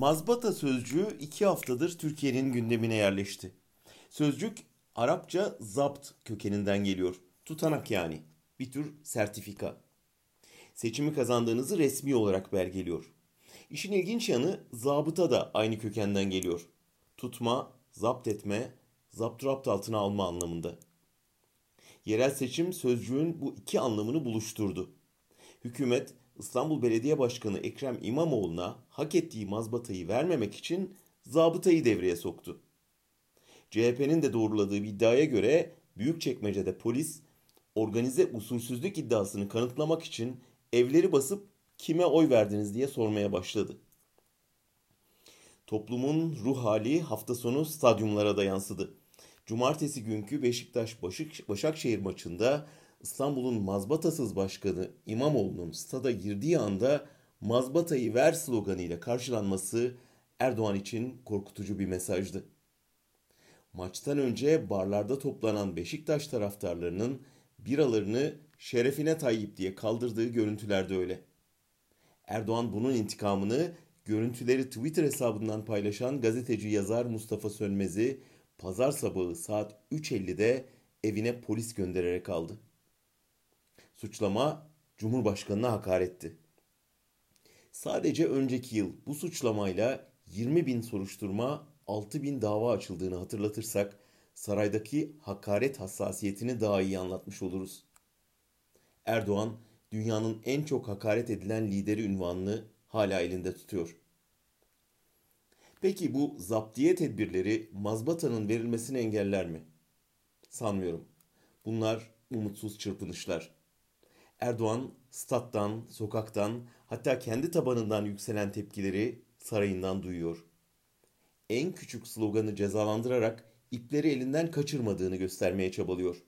Mazbata sözcüğü iki haftadır Türkiye'nin gündemine yerleşti. Sözcük Arapça zapt kökeninden geliyor. Tutanak yani. Bir tür sertifika. Seçimi kazandığınızı resmi olarak belgeliyor. İşin ilginç yanı zabıta da aynı kökenden geliyor. Tutma, zapt etme, zapturapt altına alma anlamında. Yerel seçim sözcüğün bu iki anlamını buluşturdu. Hükümet İstanbul Belediye Başkanı Ekrem İmamoğlu'na hak ettiği mazbatayı vermemek için zabıtayı devreye soktu. CHP'nin de doğruladığı bir iddiaya göre Büyükçekmece'de polis organize usulsüzlük iddiasını kanıtlamak için evleri basıp kime oy verdiniz diye sormaya başladı. Toplumun ruh hali hafta sonu stadyumlara da yansıdı. Cumartesi günkü Beşiktaş Başakşehir maçında İstanbul'un mazbatasız başkanı İmamoğlu'nun stada girdiği anda mazbatayı ver sloganıyla karşılanması Erdoğan için korkutucu bir mesajdı. Maçtan önce barlarda toplanan Beşiktaş taraftarlarının biralarını şerefine Tayyip diye kaldırdığı görüntülerde öyle. Erdoğan bunun intikamını görüntüleri Twitter hesabından paylaşan gazeteci yazar Mustafa Sönmez'i pazar sabahı saat 3.50'de evine polis göndererek aldı. Suçlama Cumhurbaşkanı'na hakaretti. Sadece önceki yıl bu suçlamayla 20 bin soruşturma, 6 bin dava açıldığını hatırlatırsak saraydaki hakaret hassasiyetini daha iyi anlatmış oluruz. Erdoğan dünyanın en çok hakaret edilen lideri ünvanını hala elinde tutuyor. Peki bu zaptiye tedbirleri mazbatanın verilmesini engeller mi? Sanmıyorum. Bunlar umutsuz çırpınışlar. Erdoğan stat'tan, sokaktan, hatta kendi tabanından yükselen tepkileri sarayından duyuyor. En küçük sloganı cezalandırarak ipleri elinden kaçırmadığını göstermeye çabalıyor.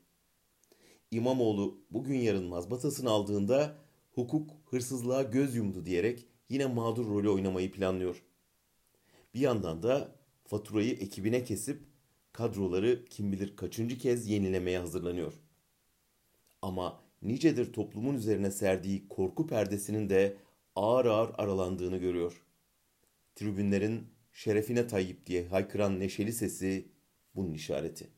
İmamoğlu bugün yarın mazbatasını aldığında hukuk hırsızlığa göz yumdu diyerek yine mağdur rolü oynamayı planlıyor. Bir yandan da faturayı ekibine kesip kadroları kim bilir kaçıncı kez yenilemeye hazırlanıyor. Ama nicedir toplumun üzerine serdiği korku perdesinin de ağır ağır aralandığını görüyor. Tribünlerin şerefine Tayyip diye haykıran neşeli sesi bunun işareti.